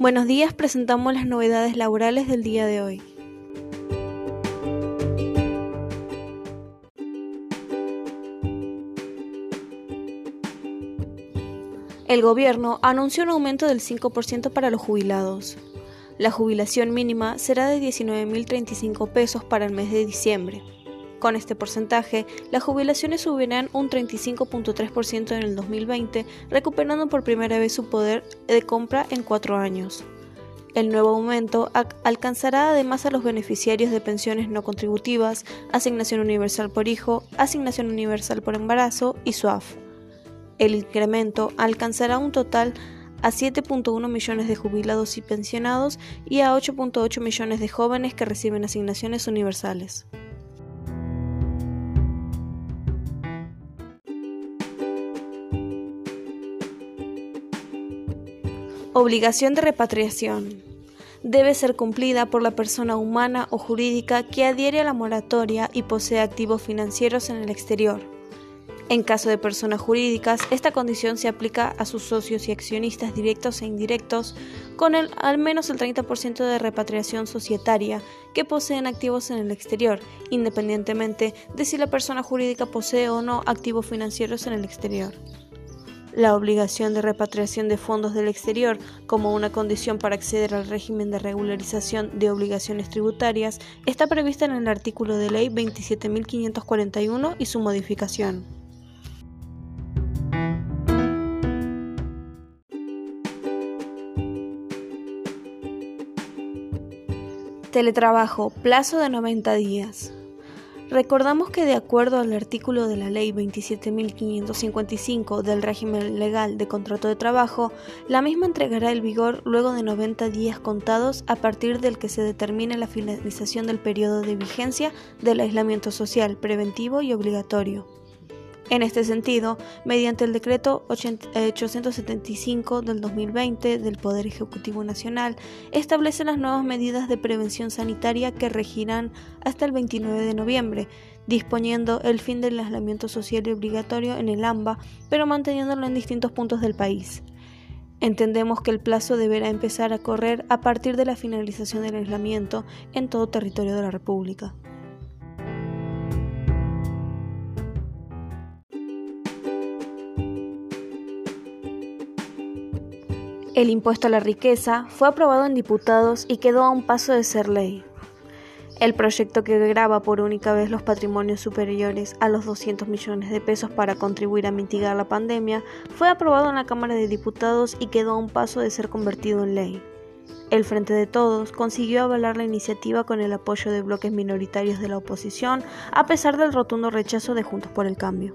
Buenos días, presentamos las novedades laborales del día de hoy. El gobierno anunció un aumento del 5% para los jubilados. La jubilación mínima será de 19.035 pesos para el mes de diciembre. Con este porcentaje, las jubilaciones subirán un 35.3% en el 2020, recuperando por primera vez su poder de compra en cuatro años. El nuevo aumento alcanzará además a los beneficiarios de pensiones no contributivas, asignación universal por hijo, asignación universal por embarazo y SUAF. El incremento alcanzará un total a 7.1 millones de jubilados y pensionados y a 8.8 millones de jóvenes que reciben asignaciones universales. Obligación de repatriación. Debe ser cumplida por la persona humana o jurídica que adhiere a la moratoria y posee activos financieros en el exterior. En caso de personas jurídicas, esta condición se aplica a sus socios y accionistas directos e indirectos con el, al menos el 30% de repatriación societaria que poseen activos en el exterior, independientemente de si la persona jurídica posee o no activos financieros en el exterior. La obligación de repatriación de fondos del exterior como una condición para acceder al régimen de regularización de obligaciones tributarias está prevista en el artículo de ley 27.541 y su modificación. Teletrabajo, plazo de 90 días. Recordamos que de acuerdo al artículo de la Ley 27.555 del régimen legal de contrato de trabajo, la misma entregará el vigor luego de 90 días contados a partir del que se determine la finalización del periodo de vigencia del aislamiento social preventivo y obligatorio. En este sentido, mediante el decreto 875 del 2020 del Poder Ejecutivo Nacional, establece las nuevas medidas de prevención sanitaria que regirán hasta el 29 de noviembre, disponiendo el fin del aislamiento social y obligatorio en el AMBA, pero manteniéndolo en distintos puntos del país. Entendemos que el plazo deberá empezar a correr a partir de la finalización del aislamiento en todo territorio de la República. El impuesto a la riqueza fue aprobado en diputados y quedó a un paso de ser ley. El proyecto que graba por única vez los patrimonios superiores a los 200 millones de pesos para contribuir a mitigar la pandemia fue aprobado en la Cámara de Diputados y quedó a un paso de ser convertido en ley. El Frente de Todos consiguió avalar la iniciativa con el apoyo de bloques minoritarios de la oposición, a pesar del rotundo rechazo de Juntos por el Cambio.